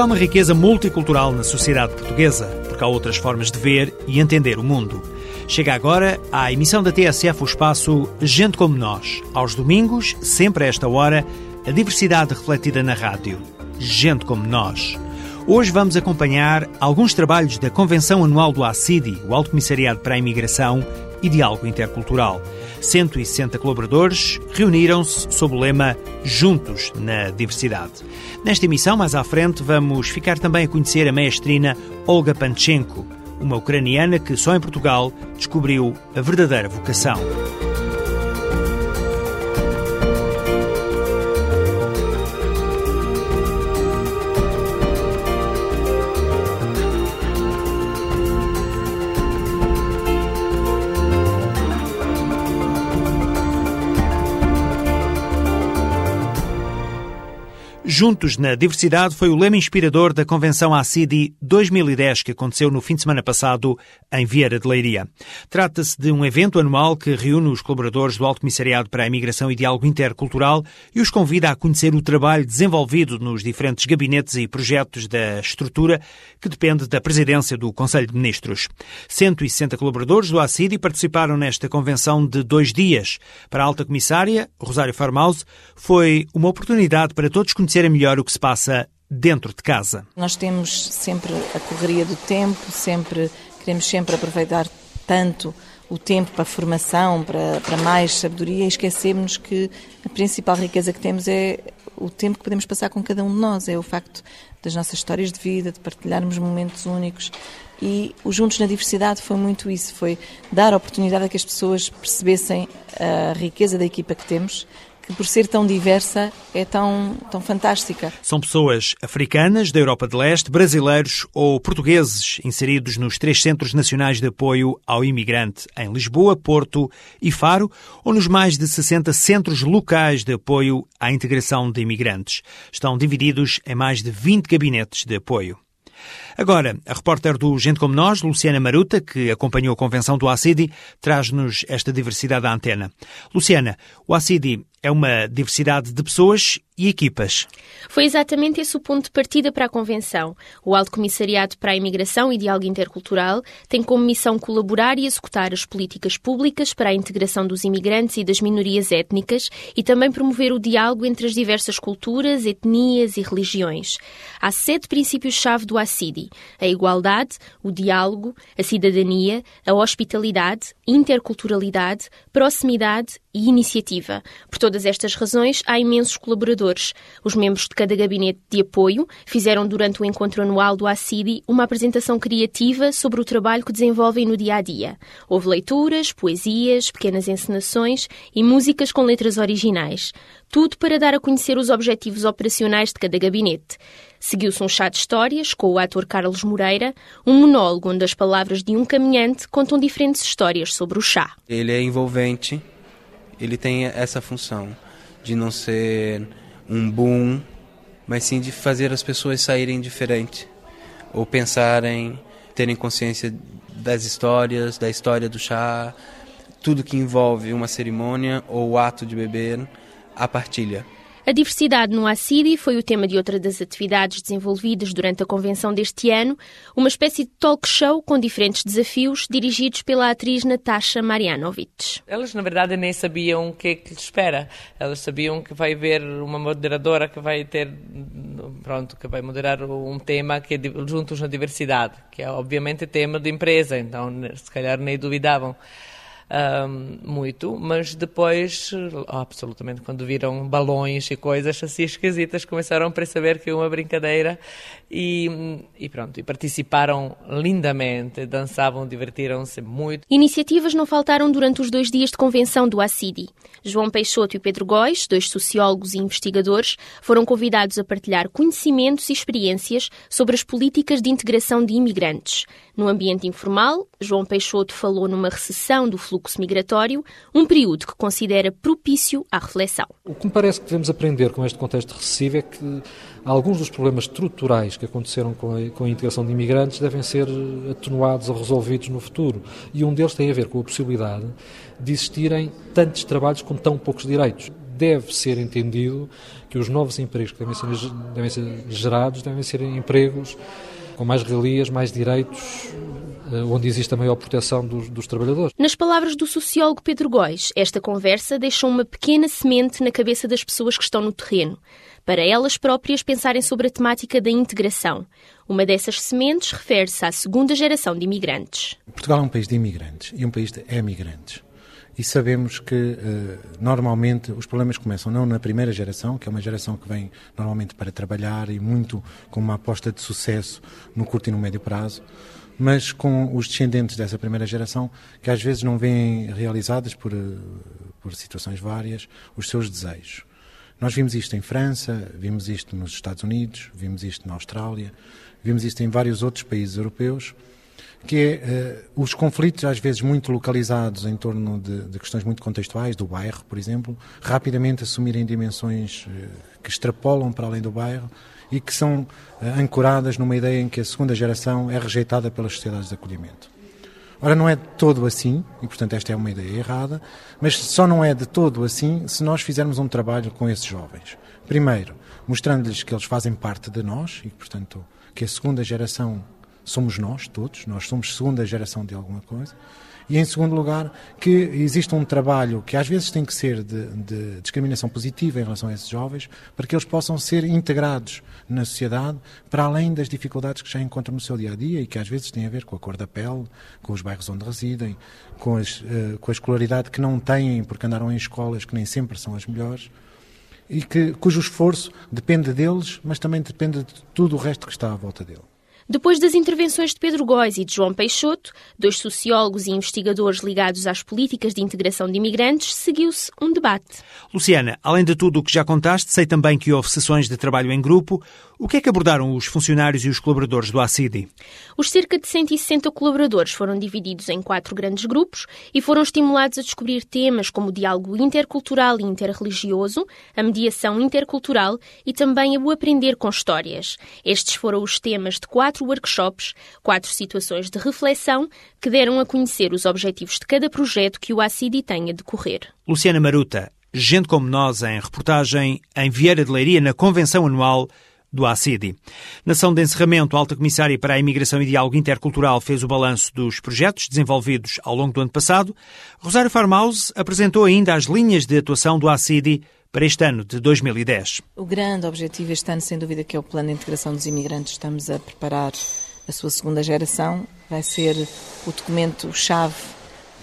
Há uma riqueza multicultural na sociedade portuguesa, porque há outras formas de ver e entender o mundo. Chega agora à emissão da TSF o espaço Gente Como Nós. Aos domingos, sempre a esta hora, a diversidade refletida na rádio. Gente Como Nós. Hoje vamos acompanhar alguns trabalhos da Convenção Anual do ACIDI, o Alto Comissariado para a Imigração e Diálogo Intercultural. 160 colaboradores reuniram-se sob o lema Juntos na Diversidade. Nesta emissão, mais à frente, vamos ficar também a conhecer a maestrina Olga Panchenko, uma ucraniana que só em Portugal descobriu a verdadeira vocação. Juntos na Diversidade foi o lema inspirador da Convenção ACIDI 2010 que aconteceu no fim de semana passado em Vieira de Leiria. Trata-se de um evento anual que reúne os colaboradores do Alto Comissariado para a Imigração e Diálogo Intercultural e os convida a conhecer o trabalho desenvolvido nos diferentes gabinetes e projetos da estrutura que depende da presidência do Conselho de Ministros. 160 colaboradores do ACIDI participaram nesta convenção de dois dias. Para a Alta Comissária, Rosário Farmaus, foi uma oportunidade para todos conhecerem melhor o que se passa dentro de casa. Nós temos sempre a correria do tempo, sempre queremos sempre aproveitar tanto o tempo para formação, para, para mais sabedoria e esquecemos que a principal riqueza que temos é o tempo que podemos passar com cada um de nós, é o facto das nossas histórias de vida, de partilharmos momentos únicos. E o Juntos na Diversidade foi muito isso, foi dar a oportunidade a que as pessoas percebessem a riqueza da equipa que temos, que por ser tão diversa é tão, tão fantástica. São pessoas africanas, da Europa de Leste, brasileiros ou portugueses inseridos nos três Centros Nacionais de Apoio ao Imigrante em Lisboa, Porto e Faro, ou nos mais de 60 centros locais de apoio à integração de imigrantes. Estão divididos em mais de 20 gabinetes de apoio. Agora, a repórter do Gente Como Nós, Luciana Maruta, que acompanhou a convenção do ACIDI, traz-nos esta diversidade à antena. Luciana, o ACIDI é uma diversidade de pessoas e equipas. Foi exatamente esse o ponto de partida para a Convenção. O Alto Comissariado para a Imigração e Diálogo Intercultural tem como missão colaborar e executar as políticas públicas para a integração dos imigrantes e das minorias étnicas e também promover o diálogo entre as diversas culturas, etnias e religiões. Há sete princípios-chave do ACIDI: a igualdade, o diálogo, a cidadania, a hospitalidade, interculturalidade, proximidade e iniciativa. Por todas estas razões, há imensos colaboradores. Os membros de cada gabinete de apoio fizeram durante o encontro anual do ACIDI uma apresentação criativa sobre o trabalho que desenvolvem no dia a dia. Houve leituras, poesias, pequenas encenações e músicas com letras originais. Tudo para dar a conhecer os objetivos operacionais de cada gabinete. Seguiu-se um chá de histórias com o ator Carlos Moreira, um monólogo onde as palavras de um caminhante contam diferentes histórias sobre o chá. Ele é envolvente, ele tem essa função de não ser um boom, mas sim de fazer as pessoas saírem diferente ou pensarem, terem consciência das histórias, da história do chá, tudo que envolve uma cerimônia ou o ato de beber, a partilha. A diversidade no ACIDI foi o tema de outra das atividades desenvolvidas durante a convenção deste ano, uma espécie de talk show com diferentes desafios dirigidos pela atriz Natasha Marianovic. Elas, na verdade, nem sabiam o que é que lhes espera. Elas sabiam que vai haver uma moderadora que vai ter, pronto, que vai moderar um tema que é Juntos na Diversidade, que é obviamente tema de empresa, então se calhar nem duvidavam um, muito, mas depois, absolutamente, quando viram balões e coisas assim esquisitas, começaram a perceber que é uma brincadeira e, e pronto, e participaram lindamente, dançavam, divertiram-se muito. Iniciativas não faltaram durante os dois dias de convenção do ACIDI. João Peixoto e Pedro Góis, dois sociólogos e investigadores, foram convidados a partilhar conhecimentos e experiências sobre as políticas de integração de imigrantes. No ambiente informal, João Peixoto falou numa recessão do fluxo migratório, um período que considera propício à reflexão. O que me parece que devemos aprender com este contexto recessivo é que alguns dos problemas estruturais que aconteceram com a, com a integração de imigrantes devem ser atenuados ou resolvidos no futuro. E um deles tem a ver com a possibilidade de existirem tantos trabalhos com tão poucos direitos deve ser entendido que os novos empregos que devem ser, devem ser gerados devem ser empregos com mais regalias, mais direitos, eh, onde existe a maior proteção dos, dos, trabalhadores. Nas palavras do sociólogo Pedro Góis, esta conversa deixa uma pequena semente na cabeça das pessoas que estão no terreno, para elas próprias pensarem sobre a temática da integração. Uma dessas sementes refere-se à segunda geração de imigrantes. Portugal é um país de imigrantes e um país de emigrantes e sabemos que uh, normalmente os problemas começam não na primeira geração, que é uma geração que vem normalmente para trabalhar e muito com uma aposta de sucesso no curto e no médio prazo, mas com os descendentes dessa primeira geração que às vezes não veem realizadas por, uh, por situações várias os seus desejos. Nós vimos isto em França, vimos isto nos Estados Unidos, vimos isto na Austrália, vimos isto em vários outros países europeus que é uh, os conflitos, às vezes muito localizados em torno de, de, questões muito contextuais, do bairro, por exemplo, rapidamente assumirem dimensões uh, que extrapolam para além do bairro e que são uh, ancoradas numa ideia em que a segunda geração é rejeitada pelas sociedades de acolhimento. Ora, não é de todo assim, e portanto esta é uma ideia errada, mas só não é de todo assim se nós fizermos um trabalho com esses jovens. Primeiro, mostrando-lhes que eles fazem parte de nós e, portanto, que a segunda geração somos nós todos, nós somos segunda geração de alguma coisa. E em segundo lugar, que existe um trabalho que às vezes tem que ser de, de, discriminação positiva em relação a esses jovens, para que eles possam ser integrados na sociedade, para além das dificuldades que já encontram no seu dia a dia e que às vezes têm a ver com a cor da pele, com os bairros onde residem, com, as, uh, com a escolaridade que não têm porque andaram em escolas que nem sempre são as melhores e que, cujo esforço depende deles, mas também depende de tudo o resto que está à volta dele. Depois das intervenções de Pedro Góis e de João Peixoto, dois sociólogos e investigadores ligados às políticas de integração de imigrantes, seguiu-se um debate. Luciana, além de tudo o que já contaste, sei também que houve sessões de trabalho em grupo. O que é que abordaram os funcionários e os colaboradores do ACIDI? Os cerca de 160 colaboradores foram divididos em quatro grandes grupos e foram estimulados a descobrir temas como o diálogo intercultural e interreligioso, a mediação intercultural e também o aprender com histórias. Estes foram os temas de quatro workshops, quatro situações de reflexão que deram a conhecer os objetivos de cada projeto que o ACIDI tem a decorrer. Luciana Maruta, gente como nós em reportagem em Vieira de Leiria na convenção anual do ACIDI. Na ação de encerramento, a Alta Comissária para a Imigração e Diálogo Intercultural fez o balanço dos projetos desenvolvidos ao longo do ano passado. Rosário Farmaus apresentou ainda as linhas de atuação do ACIDI para este ano de 2010. O grande objetivo este ano, sem dúvida, que é o Plano de Integração dos Imigrantes. Estamos a preparar a sua segunda geração. Vai ser o documento-chave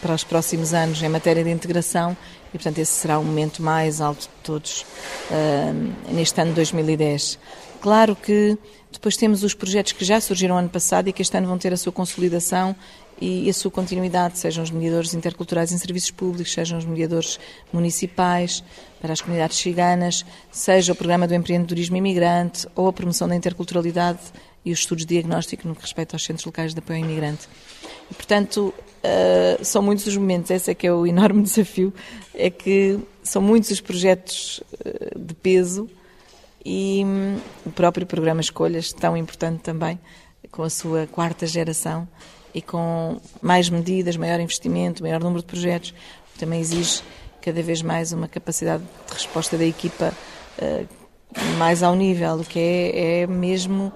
para os próximos anos em matéria de integração e, portanto, esse será o momento mais alto de todos uh, neste ano de 2010. Claro que depois temos os projetos que já surgiram ano passado e que este ano vão ter a sua consolidação e a sua continuidade, sejam os mediadores interculturais em serviços públicos, sejam os mediadores municipais para as comunidades ciganas, seja o programa do empreendedorismo imigrante ou a promoção da interculturalidade e os estudos de diagnóstico no que respeita aos centros locais de apoio ao imigrante. E, portanto, uh, são muitos os momentos, esse é que é o enorme desafio, é que são muitos os projetos uh, de peso e hum, o próprio programa Escolhas, tão importante também, com a sua quarta geração e com mais medidas, maior investimento, maior número de projetos, também exige cada vez mais uma capacidade de resposta da equipa uh, mais ao nível, o que é, é mesmo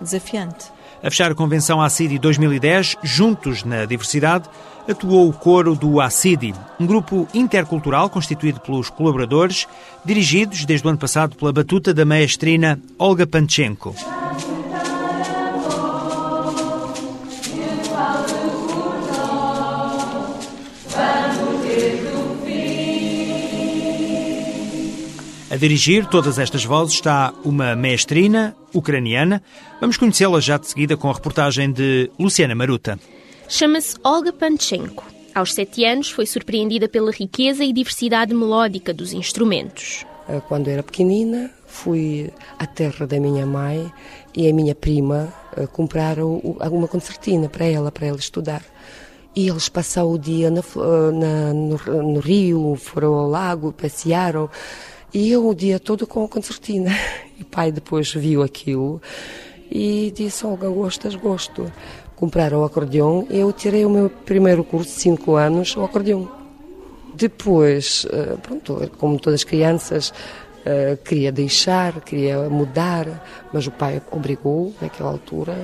desafiante. A fechar a convenção ACIDI 2010, Juntos na Diversidade, atuou o coro do ACIDI, um grupo intercultural constituído pelos colaboradores, dirigidos desde o ano passado pela batuta da maestrina Olga Panchenko. A dirigir todas estas vozes está uma maestrina ucraniana. Vamos conhecê-la já de seguida com a reportagem de Luciana Maruta. Chama-se Olga Panchenko. Aos sete anos foi surpreendida pela riqueza e diversidade melódica dos instrumentos. Eh, quando era pequenina, fui à terra da minha mãe e a minha prima eh, compraram uma concertina para ela, para ela estudar. E eles passaram o dia na, eh, na, no, no rio, foram ao lago, passearam. E eu o dia todo com a concertina. E o pai depois viu aquilo e disse: Olga, gostas? Gosto. Compraram o acordeão e eu tirei o meu primeiro curso de 5 anos, o acordeão. Depois, uh, pronto, como todas as crianças, uh, queria deixar, queria mudar, mas o pai obrigou naquela altura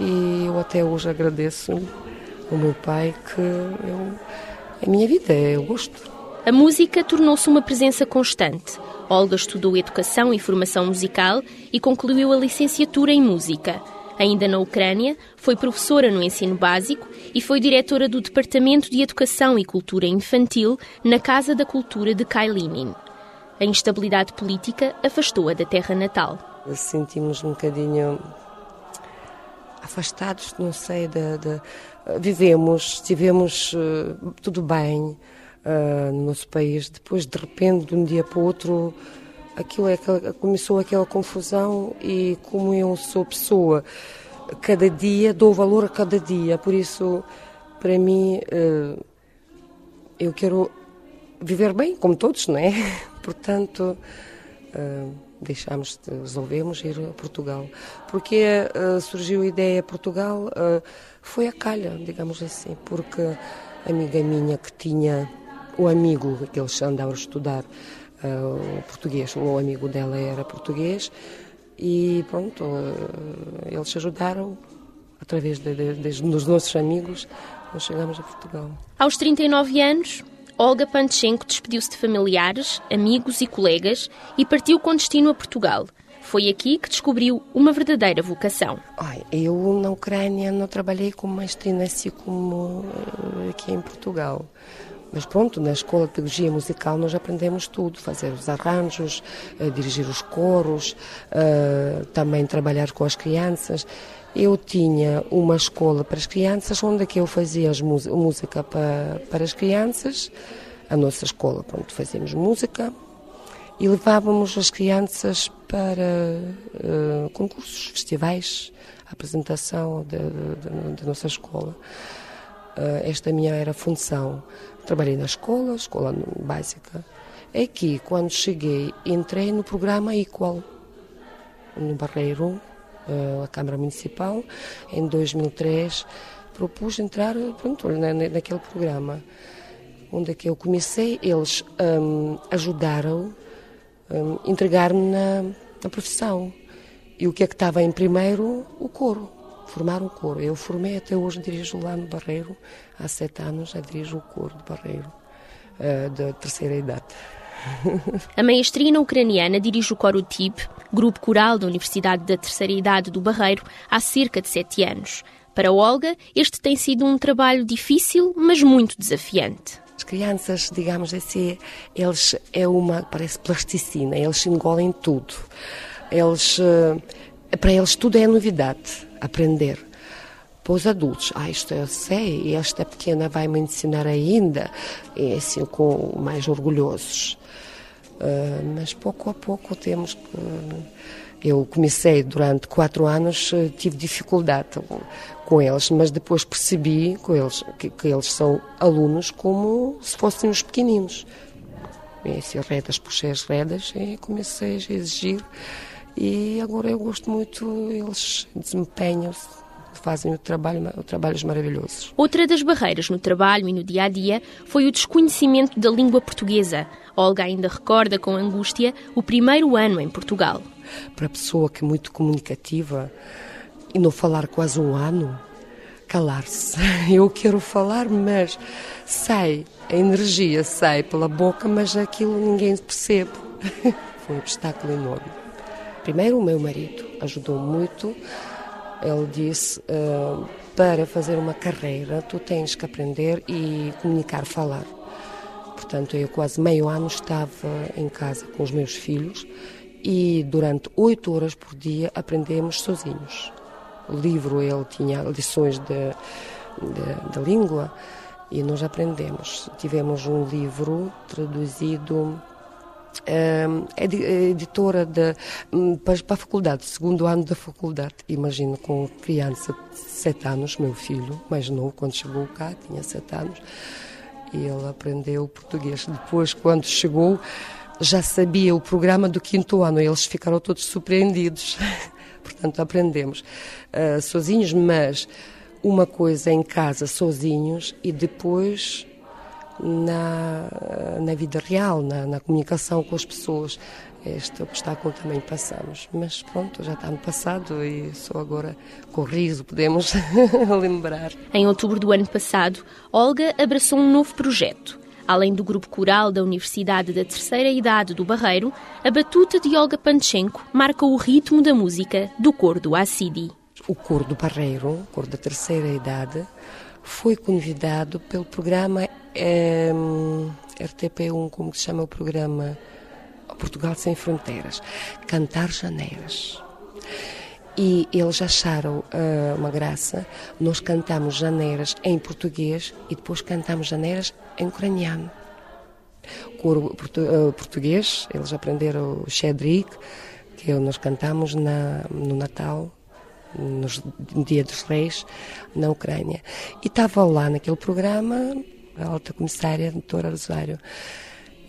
e eu até hoje agradeço ao meu pai que eu, é a minha vida, eu gosto. A música tornou-se uma presença constante. Olga estudou educação e formação musical e concluiu a licenciatura em música. Ainda na Ucrânia, foi professora no ensino básico e foi diretora do Departamento de Educação e Cultura Infantil na Casa da Cultura de Kailinin. A instabilidade política afastou-a da terra natal. Sentimos um bocadinho afastados, não sei, de, de vivemos, tivemos uh, tudo bem uh, no nosso país. Depois, de repente, de um dia para o outro, aquilo é, começou aquela confusão e como eu sou pessoa, cada dia dou valor a cada dia. Por isso, para mim, uh, eu quero viver bem, como todos, não é? Portanto. Uh, deixámos, de, resolvemos ir a Portugal. Porque uh, surgiu a ideia Portugal, foi a calha, digamos assim, porque amiga minha que tinha o amigo que eles andavam a estudar uh, português, o amigo dela era português e pronto, eles ajudaram através de, de, de, dos nossos amigos, nós chegamos a Portugal. Aos 39 anos, Olga Pantchenko despediu-se de familiares, amigos e colegas e partiu com destino a Portugal. Foi aqui que descobriu uma verdadeira vocação. Ai, eu na Ucrânia não trabalhei com mestrina assim como eh, aqui em Portugal. Mas pronto, na escola de pedagogia musical nós aprendemos tudo, fazer os arranjos, eh, dirigir os coros, eh, também trabalhar com as crianças. Eu tinha uma escola para as crianças, onde é eu fazia música para, para as crianças, a nossa escola, pronto, fazíamos música e levávamos as crianças para uh, concursos, festivais, apresentação da nossa escola. Uh, esta minha era função. Trabalhei na escola, escola básica. É que, quando cheguei, entrei no programa Equal, no Barreiro, uh, a Câmara Municipal, em 2003, propus entrar pronto, na, naquele programa. Onde é que eu comecei, eles um, ajudaram um, entregar-me na, na profissão. E o que é que estava em primeiro? O coro, formar o coro. Eu formei até hoje, dirijo lá no Barreiro, há sete anos já dirijo o coro do Barreiro, uh, da terceira idade. A maestrina ucraniana dirige o Coro TIB, grupo coral da Universidade da Terceira Idade do Barreiro, há cerca de sete anos. Para Olga, este tem sido um trabalho difícil, mas muito desafiante. As crianças, digamos assim, eles é uma, parece plasticina, eles engolem tudo. Eles, eh, para eles tudo é novidade, aprender. Para os adultos, ah, isto eu sei, e esta pequena vai me ensinar ainda, e assim, com mais orgulhosos. Uh, mas pouco a pouco temos que. Eu comecei durante quatro anos, eh, tive dificuldade com eles, mas depois percebi com eles, que, que eles são alunos como se fossem os pequeninos. E assim, redas puxei as redas e comecei a exigir. E agora eu gosto muito, eles desempenham-se fazem o trabalho, o trabalhos maravilhosos. Outra das barreiras no trabalho e no dia a dia foi o desconhecimento da língua portuguesa. Olga ainda recorda com angústia o primeiro ano em Portugal. Para a pessoa que é muito comunicativa, e não falar quase um ano, calar-se. Eu quero falar, mas sai, a energia sai pela boca, mas aquilo ninguém percebe. Foi um obstáculo enorme. Primeiro, o meu marido ajudou muito. Ele disse: uh, para fazer uma carreira, tu tens que aprender e comunicar, falar. Portanto, eu quase meio ano estava em casa com os meus filhos e durante oito horas por dia aprendemos sozinhos livro ele tinha lições de língua e nós aprendemos. Tivemos um livro traduzido Uh, editora de, um, para, a faculdade, segundo ano da faculdade. Imagino com criança de sete anos, meu filho, mais novo, quando chegou cá, tinha sete anos, e ele aprendeu português. Depois, quando chegou, já sabia o programa do quinto ano, e eles ficaram todos surpreendidos. portanto aprendemos uh, sozinhos, mas uma coisa em casa sozinhos e depois na, na vida real, na, na comunicação com as pessoas. Este obstáculo também passamos, mas pronto, já está no passado e só agora com riso podemos lembrar. Em outubro do ano passado, Olga abraçou um novo projeto. Além do grupo coral da Universidade da Terceira Idade do Barreiro, a batuta de Olga Panchenko marca o ritmo da música do cor do Assidi. O cor do Barreiro, o cor da Terceira Idade, foi convidado pelo programa é, RTP1, como se chama o programa Portugal Sem Fronteiras, Cantar Janeiras. E eles acharam uh, uma graça. Nós cantamos janeiras em português e depois cantamos janeiras em ucraniano. Coro portu uh, português, eles aprenderam o Shedrik, que nós cantamos na, no Natal, no Dia dos Reis, na Ucrânia. E estava lá naquele programa a alta comissária, a doutora Rosário.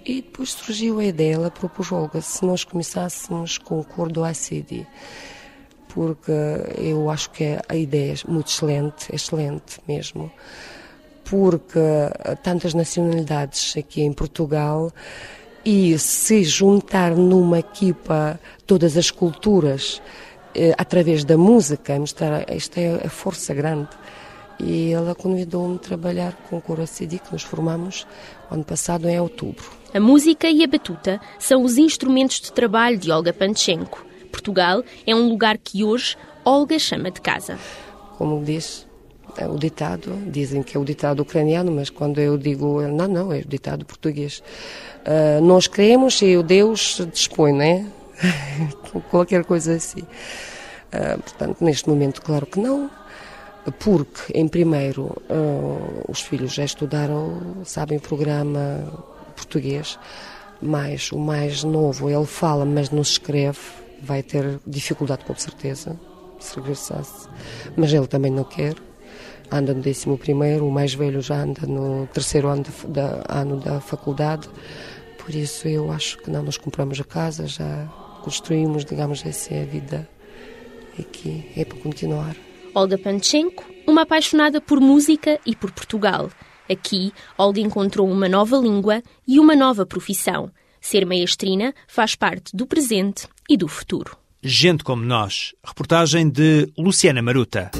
E depois surgiu a ideia, ela propôs Olga, se nós começássemos com o cor do ACD, porque eu acho que a ideia é muito excelente, excelente mesmo, porque tantas nacionalidades aqui em Portugal e se juntar numa equipa todas as culturas através da música, mostrar isto é a força grande e ela convidou-me a trabalhar com o Coro que nos formamos ano passado em outubro. A música e a batuta são os instrumentos de trabalho de Olga Panchenko. Portugal é um lugar que hoje Olga chama de casa. Como diz é o ditado, dizem que é o ditado ucraniano, mas quando eu digo, não, não, é o ditado português. Uh, nós queremos e o Deus dispõe, né? Qualquer coisa assim. Uh, portanto, neste momento, claro que não porque, em primeiro, uh, os filhos já estudaram, sabem programa português, mas o mais novo, ele fala, mas não se escreve, vai ter dificuldade com certeza, se regressasse, mas ele também não quer, anda no décimo primeiro, o mais velho já anda no terceiro ano, de, da, ano da faculdade, por isso eu acho que não, nós compramos a casa, já construímos, digamos, essa é a vida aqui, é para continuar. Olga Panchenko, uma apaixonada por música e por Portugal. Aqui, Olga encontrou uma nova língua e uma nova profissão. Ser maestrina faz parte do presente e do futuro. Gente como nós. Reportagem de Luciana Maruta.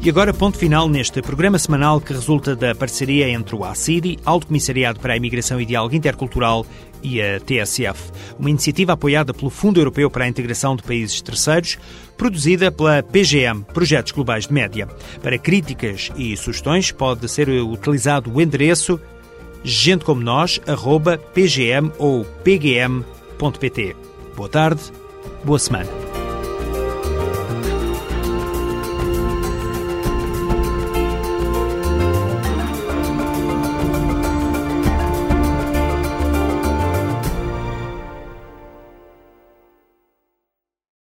E agora, ponto final neste programa semanal que resulta da parceria entre o ACIDI, Alto Comissariado para a Imigração e Diálogo Intercultural, e a TSF, uma iniciativa apoiada pelo Fundo Europeu para a Integração de Países Terceiros, produzida pela PGM, Projetos Globais de Média. Para críticas e sugestões pode ser utilizado o endereço gentecomonós.pgm ou pgm.pt. Boa tarde, boa semana.